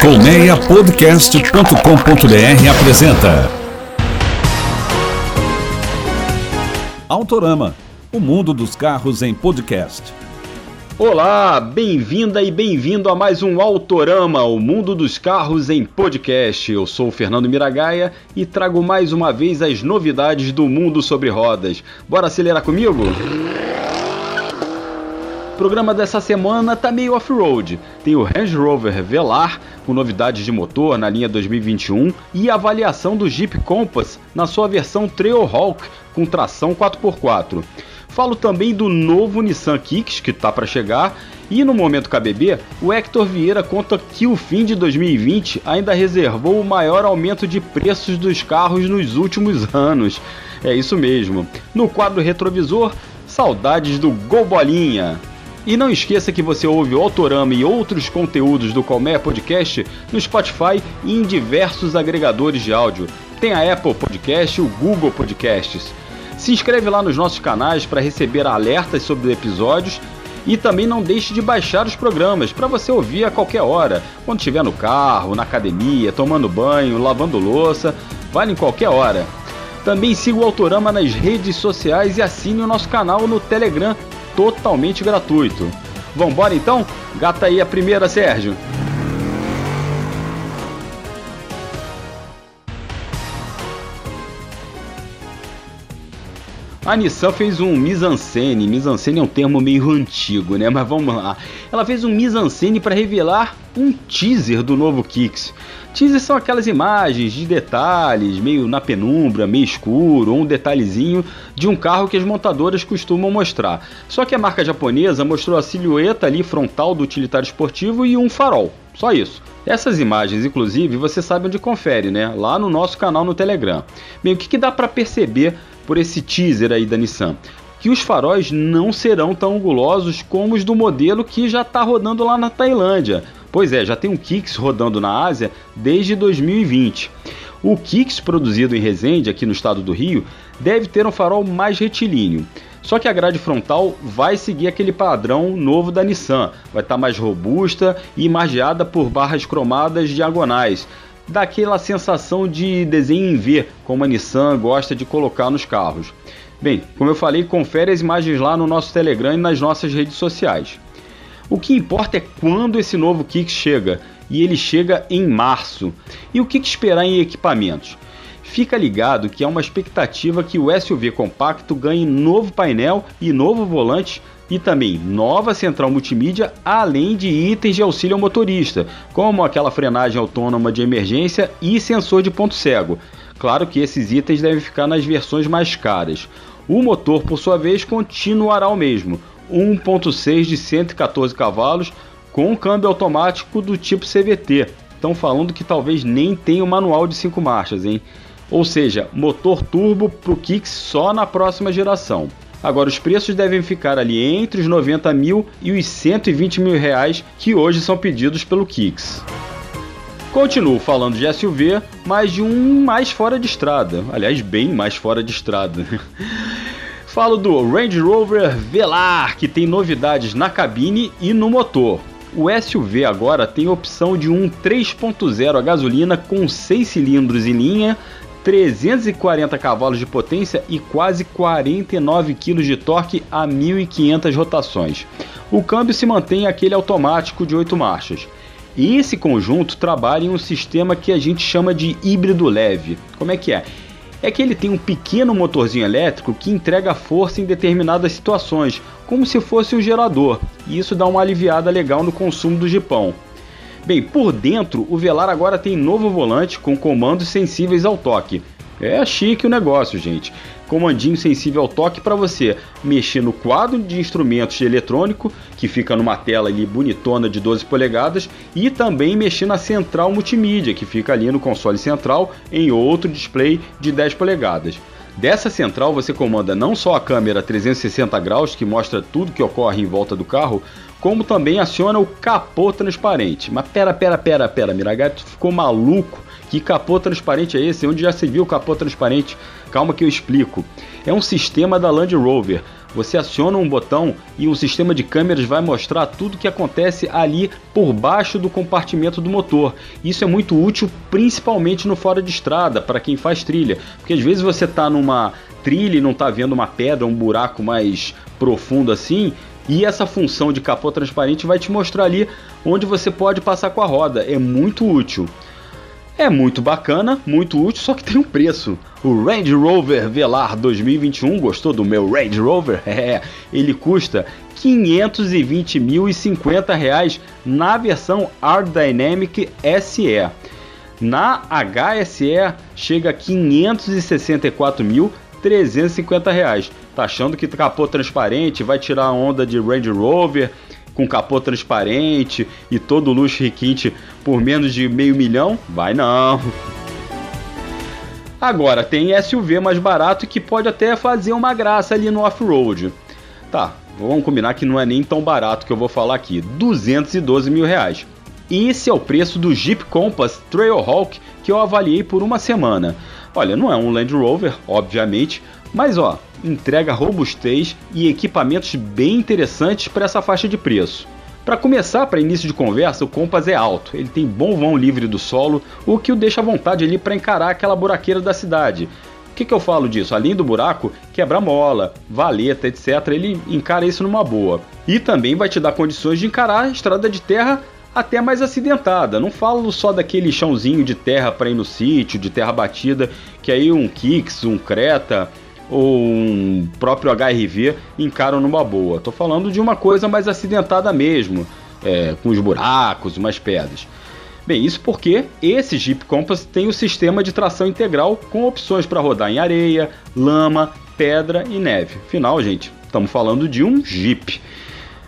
Colmeiapodcast.com.br apresenta Autorama, o mundo dos carros em podcast. Olá, bem-vinda e bem-vindo a mais um Autorama, o mundo dos carros em podcast. Eu sou o Fernando Miragaia e trago mais uma vez as novidades do mundo sobre rodas. Bora acelerar comigo? O programa dessa semana tá meio off-road. Tem o Range Rover Velar, com novidades de motor na linha 2021, e a avaliação do Jeep Compass na sua versão Trailhawk com tração 4x4. Falo também do novo Nissan Kicks que tá para chegar e no momento KBB, o Hector Vieira conta que o fim de 2020 ainda reservou o maior aumento de preços dos carros nos últimos anos. É isso mesmo. No quadro retrovisor, saudades do Gol Bolinha. E não esqueça que você ouve o Autorama e outros conteúdos do Colmeia Podcast no Spotify e em diversos agregadores de áudio. Tem a Apple Podcast e o Google Podcasts. Se inscreve lá nos nossos canais para receber alertas sobre os episódios e também não deixe de baixar os programas para você ouvir a qualquer hora, quando estiver no carro, na academia, tomando banho, lavando louça, vale em qualquer hora. Também siga o Autorama nas redes sociais e assine o nosso canal no Telegram totalmente gratuito. Vambora então? Gata aí a primeira, Sérgio. A Nissan fez um mise-en-scène. Mise-en-scène é um termo meio antigo, né? Mas vamos lá. Ela fez um mise-en-scène para revelar um teaser do novo Kicks. Teasers são aquelas imagens de detalhes, meio na penumbra, meio escuro, ou um detalhezinho de um carro que as montadoras costumam mostrar. Só que a marca japonesa mostrou a silhueta ali frontal do utilitário esportivo e um farol. Só isso. Essas imagens, inclusive, você sabe onde confere, né? Lá no nosso canal no Telegram. Bem, o que, que dá para perceber por esse teaser aí da Nissan? Que os faróis não serão tão angulosos como os do modelo que já está rodando lá na Tailândia. Pois é, já tem um Kicks rodando na Ásia desde 2020. O Kicks produzido em Resende, aqui no estado do Rio, deve ter um farol mais retilíneo. Só que a grade frontal vai seguir aquele padrão novo da Nissan, vai estar tá mais robusta e margeada por barras cromadas diagonais, daquela sensação de desenho em V, como a Nissan gosta de colocar nos carros. Bem, como eu falei, confere as imagens lá no nosso Telegram e nas nossas redes sociais. O que importa é quando esse novo Kicks chega, e ele chega em março. E o que esperar em equipamentos? Fica ligado que há uma expectativa que o SUV compacto ganhe novo painel e novo volante e também nova central multimídia, além de itens de auxílio ao motorista, como aquela frenagem autônoma de emergência e sensor de ponto cego. Claro que esses itens devem ficar nas versões mais caras. O motor, por sua vez, continuará o mesmo, 1.6 de 114 cavalos com um câmbio automático do tipo CVT. Estão falando que talvez nem tenha o manual de 5 marchas, hein? Ou seja, motor turbo para o Kicks só na próxima geração. Agora, os preços devem ficar ali entre os 90 mil e os 120 mil reais que hoje são pedidos pelo Kicks. Continuo falando de SUV, mas de um mais fora de estrada. Aliás, bem mais fora de estrada. Falo do Range Rover Velar, que tem novidades na cabine e no motor. O SUV agora tem a opção de um 3.0 a gasolina com 6 cilindros em linha, 340 cavalos de potência e quase 49 kg de torque a 1.500 rotações. O câmbio se mantém aquele automático de 8 marchas. E esse conjunto trabalha em um sistema que a gente chama de híbrido leve. Como é que é? É que ele tem um pequeno motorzinho elétrico que entrega força em determinadas situações, como se fosse um gerador, e isso dá uma aliviada legal no consumo do jipão. Bem, por dentro, o Velar agora tem novo volante com comandos sensíveis ao toque. É chique o negócio, gente. Comandinho sensível ao toque para você mexer no quadro de instrumentos de eletrônico, que fica numa tela ali bonitona de 12 polegadas, e também mexer na central multimídia, que fica ali no console central em outro display de 10 polegadas. Dessa central você comanda não só a câmera 360 graus, que mostra tudo que ocorre em volta do carro, como também aciona o capô transparente. Mas pera, pera, pera, pera, Miragato ficou maluco? Que capô transparente é esse? Onde já se viu capô transparente? Calma que eu explico. É um sistema da Land Rover. Você aciona um botão e um sistema de câmeras vai mostrar tudo o que acontece ali por baixo do compartimento do motor. Isso é muito útil, principalmente no fora de estrada, para quem faz trilha, porque às vezes você está numa trilha e não está vendo uma pedra, um buraco mais profundo assim, e essa função de capô transparente vai te mostrar ali onde você pode passar com a roda. É muito útil. É muito bacana, muito útil, só que tem um preço. O Range Rover Velar 2021, gostou do meu Range Rover? É, ele custa 520.050 reais na versão Art Dynamic SE. Na HSE chega a 564.350 reais. Tá achando que capô transparente vai tirar a onda de Range Rover? Com capô transparente e todo luxo requinte por menos de meio milhão? Vai não. Agora, tem SUV mais barato que pode até fazer uma graça ali no off-road. Tá, vamos combinar que não é nem tão barato que eu vou falar aqui. 212 mil reais. Esse é o preço do Jeep Compass Trailhawk que eu avaliei por uma semana. Olha, não é um Land Rover, obviamente, mas ó, entrega robustez e equipamentos bem interessantes para essa faixa de preço. Para começar, para início de conversa, o Compass é alto, ele tem bom vão livre do solo, o que o deixa à vontade ali para encarar aquela buraqueira da cidade. O que, que eu falo disso? Além do buraco, quebra-mola, valeta, etc., ele encara isso numa boa. E também vai te dar condições de encarar a estrada de terra até mais acidentada. Não falo só daquele chãozinho de terra para ir no sítio, de terra batida, que aí um Kicks, um Creta, ou um próprio HRV encaram numa boa. Estou falando de uma coisa mais acidentada mesmo, é, com os buracos, umas pedras. Bem, isso porque esse Jeep Compass tem o sistema de tração integral com opções para rodar em areia, lama, pedra e neve. Afinal, gente, estamos falando de um Jeep.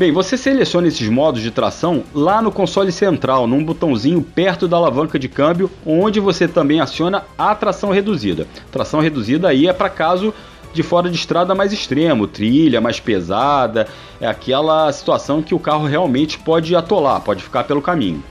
Bem, você seleciona esses modos de tração lá no console central, num botãozinho perto da alavanca de câmbio, onde você também aciona a tração reduzida. Tração reduzida aí é para caso de fora de estrada mais extremo, trilha mais pesada, é aquela situação que o carro realmente pode atolar, pode ficar pelo caminho.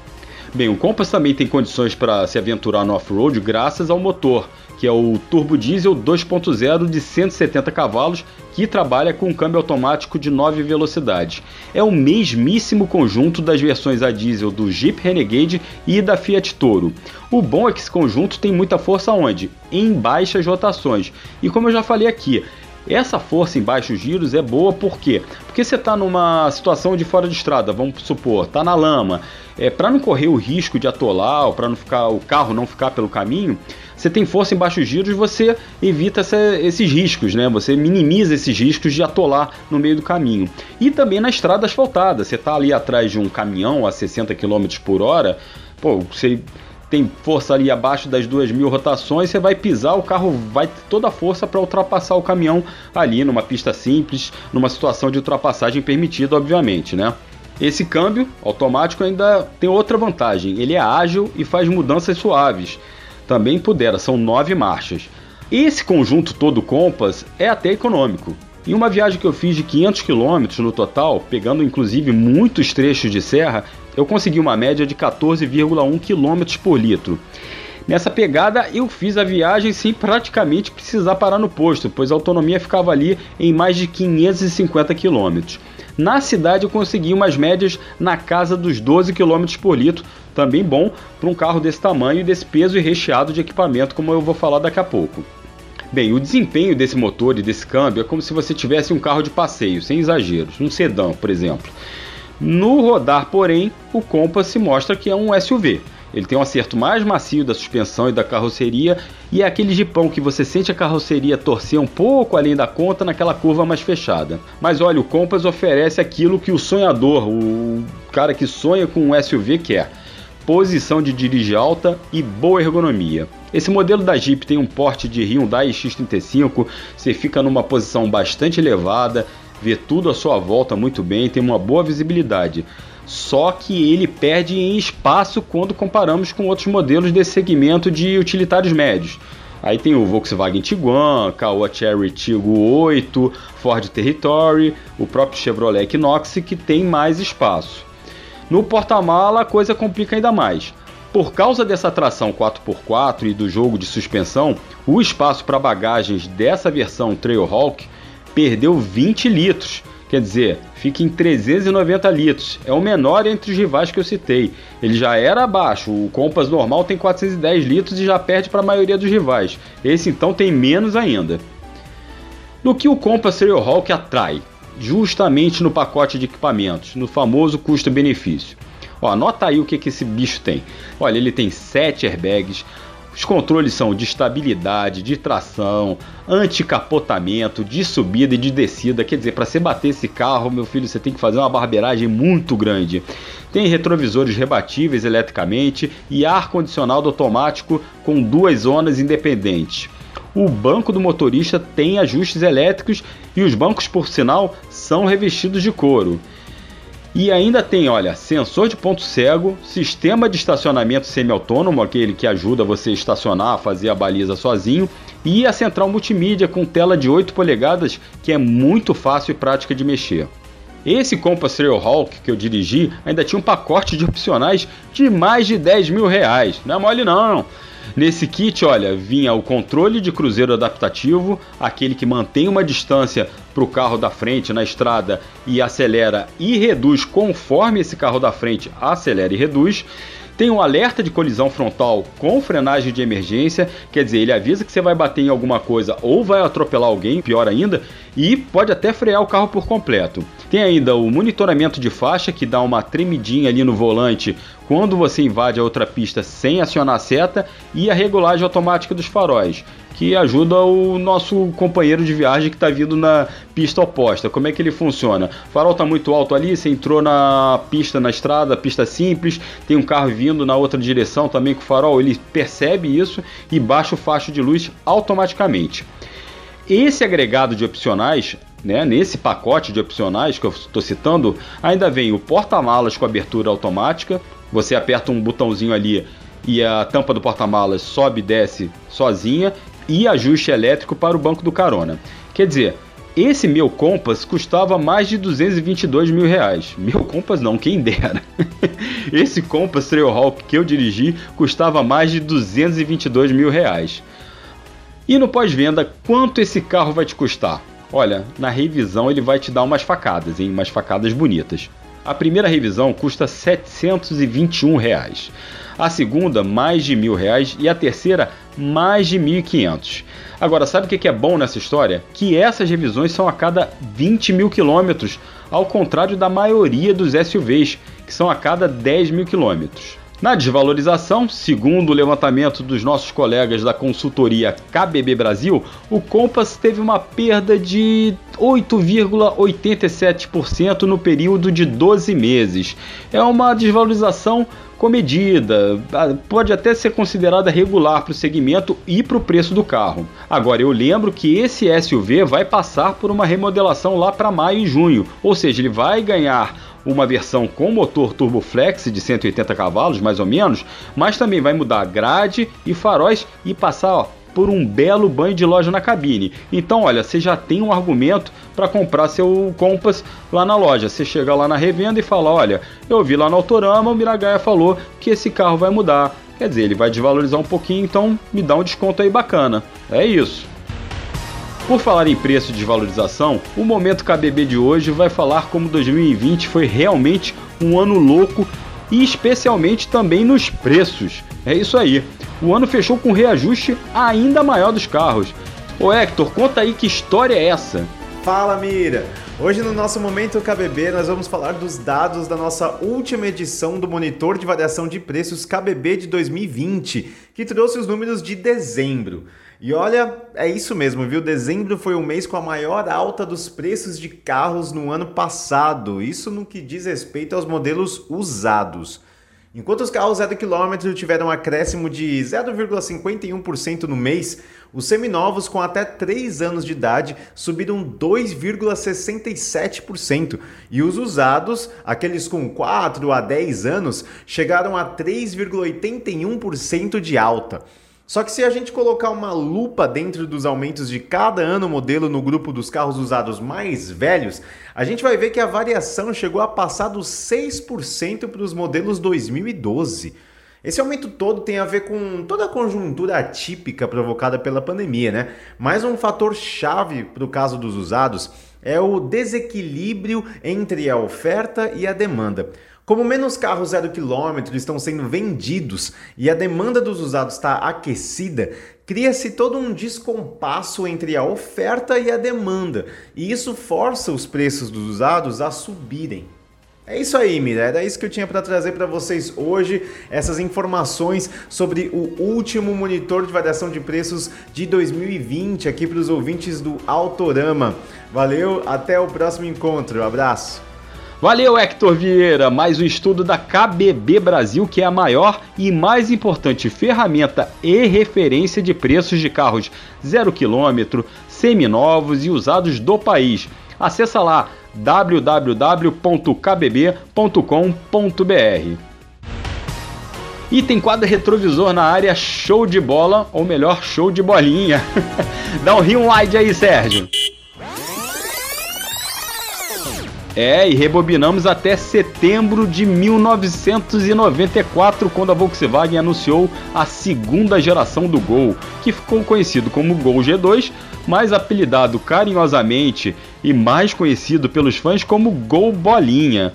Bem, o Compass também tem condições para se aventurar no off-road graças ao motor, que é o turbo diesel 2.0 de 170 cavalos, que trabalha com câmbio automático de 9 velocidades. É o mesmíssimo conjunto das versões a diesel do Jeep Renegade e da Fiat Toro. O bom é que esse conjunto tem muita força onde? Em baixas rotações. E como eu já falei aqui, essa força em baixos giros é boa por quê? Porque você está numa situação de fora de estrada, vamos supor, está na lama, é, para não correr o risco de atolar, ou para não ficar o carro não ficar pelo caminho, você tem força em baixos giros, você evita essa, esses riscos, né? Você minimiza esses riscos de atolar no meio do caminho. E também na estrada asfaltada, você está ali atrás de um caminhão a 60 km por hora, pô, você tem força ali abaixo das duas mil rotações, você vai pisar, o carro vai ter toda a força para ultrapassar o caminhão ali numa pista simples, numa situação de ultrapassagem permitida, obviamente, né? Esse câmbio automático ainda tem outra vantagem, ele é ágil e faz mudanças suaves também pudera, são nove marchas. Esse conjunto todo Compass é até econômico. Em uma viagem que eu fiz de 500 km no total, pegando inclusive muitos trechos de serra, eu consegui uma média de 14,1 km por litro. Nessa pegada, eu fiz a viagem sem praticamente precisar parar no posto, pois a autonomia ficava ali em mais de 550 km. Na cidade eu consegui umas médias na casa dos 12 km por litro, também bom para um carro desse tamanho, desse peso e recheado de equipamento, como eu vou falar daqui a pouco. Bem, o desempenho desse motor e desse câmbio é como se você tivesse um carro de passeio, sem exageros, um sedã, por exemplo. No rodar, porém, o Compass se mostra que é um SUV. Ele tem um acerto mais macio da suspensão e da carroceria e é aquele jipão que você sente a carroceria torcer um pouco além da conta naquela curva mais fechada. Mas olha, o Compass oferece aquilo que o sonhador, o cara que sonha com um SUV quer. Posição de dirigir alta e boa ergonomia. Esse modelo da Jeep tem um porte de Hyundai X35, você fica numa posição bastante elevada, vê tudo à sua volta muito bem, tem uma boa visibilidade só que ele perde em espaço quando comparamos com outros modelos desse segmento de utilitários médios. Aí tem o Volkswagen Tiguan, Caoa Cherry Tiggo 8, Ford Territory, o próprio Chevrolet Equinox que tem mais espaço. No porta-mala a coisa complica ainda mais. Por causa dessa tração 4x4 e do jogo de suspensão, o espaço para bagagens dessa versão Trailhawk perdeu 20 litros. Quer dizer, fica em 390 litros. É o menor entre os rivais que eu citei. Ele já era abaixo. O Compass normal tem 410 litros e já perde para a maioria dos rivais. Esse então tem menos ainda. No que o Compass Trailhawk atrai? Justamente no pacote de equipamentos, no famoso custo-benefício. Anota aí o que, que esse bicho tem. Olha, ele tem 7 airbags, os controles são de estabilidade, de tração, anticapotamento, de subida e de descida. Quer dizer, para você bater esse carro, meu filho, você tem que fazer uma barbeiragem muito grande. Tem retrovisores rebatíveis eletricamente e ar-condicionado automático com duas zonas independentes. O banco do motorista tem ajustes elétricos e os bancos, por sinal, são revestidos de couro. E ainda tem, olha, sensor de ponto cego, sistema de estacionamento semi-autônomo, aquele que ajuda você a estacionar, fazer a baliza sozinho, e a central multimídia com tela de 8 polegadas, que é muito fácil e prática de mexer. Esse Compass Trailhawk que eu dirigi ainda tinha um pacote de opcionais de mais de 10 mil reais. Não é mole não. Nesse kit, olha, vinha o controle de cruzeiro adaptativo, aquele que mantém uma distância para o carro da frente na estrada e acelera e reduz conforme esse carro da frente acelera e reduz. Tem um alerta de colisão frontal com frenagem de emergência, quer dizer, ele avisa que você vai bater em alguma coisa ou vai atropelar alguém, pior ainda, e pode até frear o carro por completo. Tem ainda o monitoramento de faixa que dá uma tremidinha ali no volante quando você invade a outra pista sem acionar a seta e a regulagem automática dos faróis, que ajuda o nosso companheiro de viagem que está vindo na pista oposta. Como é que ele funciona? O farol está muito alto ali, você entrou na pista na estrada, pista simples, tem um carro vindo na outra direção também com o farol, ele percebe isso e baixa o facho de luz automaticamente. Esse agregado de opcionais né, nesse pacote de opcionais que eu estou citando, ainda vem o porta-malas com abertura automática. Você aperta um botãozinho ali e a tampa do porta-malas sobe e desce sozinha e ajuste elétrico para o banco do carona. Quer dizer, esse meu Compass custava mais de 222 mil reais. Meu Compass não, quem dera. esse Compass Trailhawk que eu dirigi custava mais de 222 mil reais. E no pós-venda, quanto esse carro vai te custar? Olha, na revisão ele vai te dar umas facadas, hein? Umas facadas bonitas. A primeira revisão custa 721 reais. a segunda mais de mil reais e a terceira mais de 1.500. Agora, sabe o que é bom nessa história? Que essas revisões são a cada 20 mil quilômetros, ao contrário da maioria dos SUVs, que são a cada 10 mil quilômetros. Na desvalorização, segundo o levantamento dos nossos colegas da consultoria KBB Brasil, o Compass teve uma perda de 8,87% no período de 12 meses. É uma desvalorização comedida, pode até ser considerada regular para o segmento e para o preço do carro. Agora, eu lembro que esse SUV vai passar por uma remodelação lá para maio e junho, ou seja, ele vai ganhar uma versão com motor turboflex de 180 cavalos, mais ou menos, mas também vai mudar grade e faróis e passar ó, por um belo banho de loja na cabine. Então, olha, você já tem um argumento para comprar seu Compass lá na loja. Você chega lá na revenda e fala: Olha, eu vi lá no Autorama, o Miragaia falou que esse carro vai mudar. Quer dizer, ele vai desvalorizar um pouquinho, então me dá um desconto aí bacana. É isso. Por falar em preço de desvalorização, o Momento KBB de hoje vai falar como 2020 foi realmente um ano louco e especialmente também nos preços. É isso aí. O ano fechou com reajuste ainda maior dos carros. Ô Hector, conta aí que história é essa? Fala Mira! Hoje no nosso Momento KBB nós vamos falar dos dados da nossa última edição do Monitor de Variação de Preços KBB de 2020, que trouxe os números de dezembro. E olha, é isso mesmo, viu? Dezembro foi o mês com a maior alta dos preços de carros no ano passado. Isso no que diz respeito aos modelos usados. Enquanto os carros zero quilômetro tiveram um acréscimo de 0,51% no mês, os seminovos com até 3 anos de idade subiram 2,67% e os usados, aqueles com 4 a 10 anos, chegaram a 3,81% de alta. Só que se a gente colocar uma lupa dentro dos aumentos de cada ano modelo no grupo dos carros usados mais velhos, a gente vai ver que a variação chegou a passar dos 6% para os modelos 2012. Esse aumento todo tem a ver com toda a conjuntura atípica provocada pela pandemia, né? Mas um fator chave para o caso dos usados é o desequilíbrio entre a oferta e a demanda. Como menos carros zero quilômetro estão sendo vendidos e a demanda dos usados está aquecida, cria-se todo um descompasso entre a oferta e a demanda, e isso força os preços dos usados a subirem. É isso aí, Mira. Era isso que eu tinha para trazer para vocês hoje. Essas informações sobre o último monitor de variação de preços de 2020 aqui para os ouvintes do Autorama. Valeu, até o próximo encontro. abraço. Valeu, Hector Vieira! Mais um estudo da KBB Brasil, que é a maior e mais importante ferramenta e referência de preços de carros zero quilômetro, seminovos e usados do país. Acesse lá www.kbb.com.br. E tem quadro retrovisor na área show de bola, ou melhor, show de bolinha. Dá um rewind aí, Sérgio. É, e rebobinamos até setembro de 1994, quando a Volkswagen anunciou a segunda geração do Gol, que ficou conhecido como Gol G2, mas apelidado carinhosamente e mais conhecido pelos fãs como Gol Bolinha.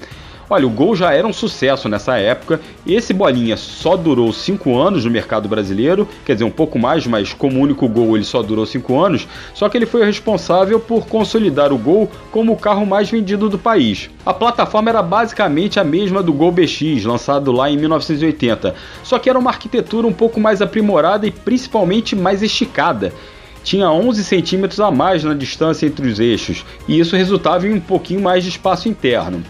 Olha, o Gol já era um sucesso nessa época. Esse bolinha só durou 5 anos no mercado brasileiro, quer dizer, um pouco mais, mas como único Gol ele só durou 5 anos. Só que ele foi responsável por consolidar o Gol como o carro mais vendido do país. A plataforma era basicamente a mesma do Gol BX, lançado lá em 1980, só que era uma arquitetura um pouco mais aprimorada e principalmente mais esticada tinha 11 centímetros a mais na distância entre os eixos, e isso resultava em um pouquinho mais de espaço interno.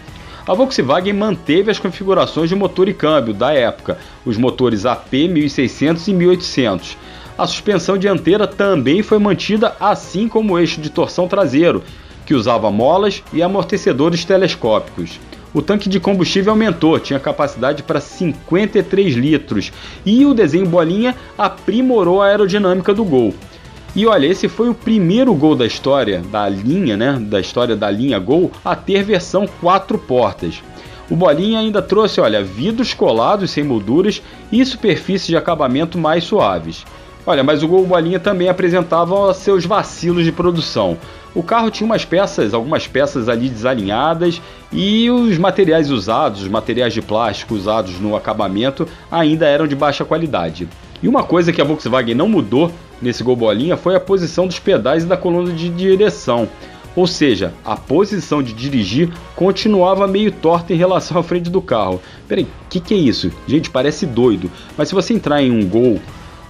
A Volkswagen manteve as configurações de motor e câmbio da época, os motores AP 1600 e 1800. A suspensão dianteira também foi mantida, assim como o eixo de torção traseiro, que usava molas e amortecedores telescópicos. O tanque de combustível aumentou, tinha capacidade para 53 litros, e o desenho bolinha aprimorou a aerodinâmica do Gol. E olha, esse foi o primeiro gol da história da linha, né? Da história da linha Gol a ter versão quatro portas. O Bolinha ainda trouxe, olha, vidros colados sem molduras e superfícies de acabamento mais suaves. Olha, mas o Gol Bolinha também apresentava seus vacilos de produção. O carro tinha umas peças, algumas peças ali desalinhadas e os materiais usados, os materiais de plástico usados no acabamento ainda eram de baixa qualidade. E uma coisa que a Volkswagen não mudou nesse Gol Bolinha foi a posição dos pedais e da coluna de direção. Ou seja, a posição de dirigir continuava meio torta em relação à frente do carro. Peraí, o que, que é isso? Gente, parece doido. Mas se você entrar em um Gol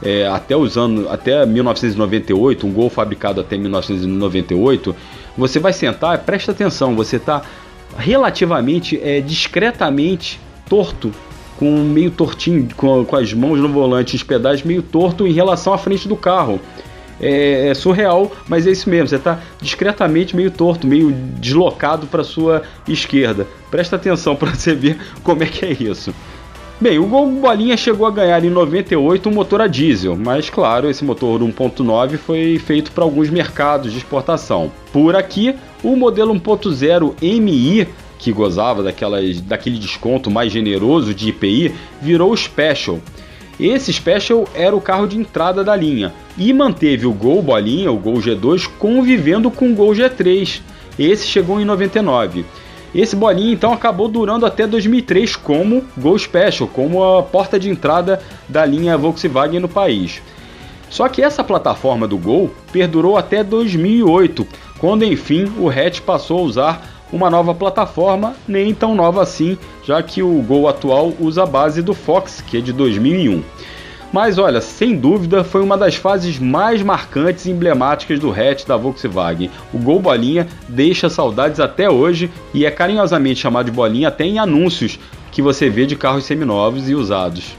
é, até os anos, até 1998, um Gol fabricado até 1998, você vai sentar, presta atenção, você está relativamente, é, discretamente torto com meio tortinho, com, com as mãos no volante, os pedais meio torto em relação à frente do carro. É, é, surreal, mas é isso mesmo. Você está discretamente meio torto, meio deslocado para sua esquerda. Presta atenção para você ver como é que é isso. Bem, o Gol Bolinha chegou a ganhar em 98 um motor a diesel, mas claro, esse motor 1.9 foi feito para alguns mercados de exportação. Por aqui, o modelo 1.0 MI que gozava daquelas, daquele desconto mais generoso de IPI, virou o Special. Esse Special era o carro de entrada da linha e manteve o Gol Bolinha, o Gol G2, convivendo com o Gol G3. Esse chegou em 99. Esse bolinha então acabou durando até 2003 como Gol Special, como a porta de entrada da linha Volkswagen no país. Só que essa plataforma do Gol perdurou até 2008, quando enfim o hatch passou a usar uma nova plataforma, nem tão nova assim, já que o Gol atual usa a base do Fox, que é de 2001. Mas olha, sem dúvida foi uma das fases mais marcantes e emblemáticas do hatch da Volkswagen. O Gol Bolinha deixa saudades até hoje e é carinhosamente chamado de Bolinha até em anúncios que você vê de carros seminovos e usados.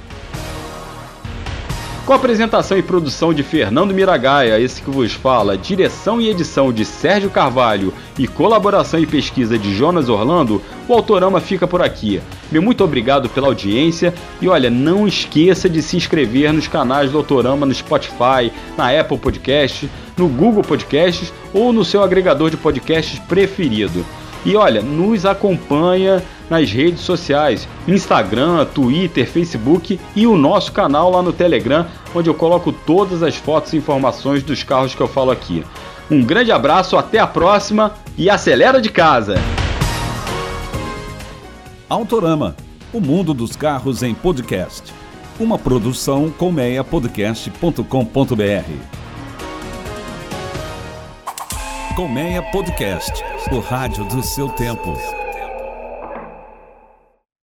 Com apresentação e produção de Fernando Miragaia, esse que vos fala, direção e edição de Sérgio Carvalho e colaboração e pesquisa de Jonas Orlando, o Autorama fica por aqui. Meu muito obrigado pela audiência e olha, não esqueça de se inscrever nos canais do Autorama no Spotify, na Apple Podcasts, no Google Podcasts ou no seu agregador de podcasts preferido. E olha, nos acompanha nas redes sociais: Instagram, Twitter, Facebook e o nosso canal lá no Telegram, onde eu coloco todas as fotos e informações dos carros que eu falo aqui. Um grande abraço, até a próxima e acelera de casa! Autorama, o mundo dos carros em podcast. Uma produção colmeiapodcast.com.br. Colmeia Podcast, o rádio do seu tempo.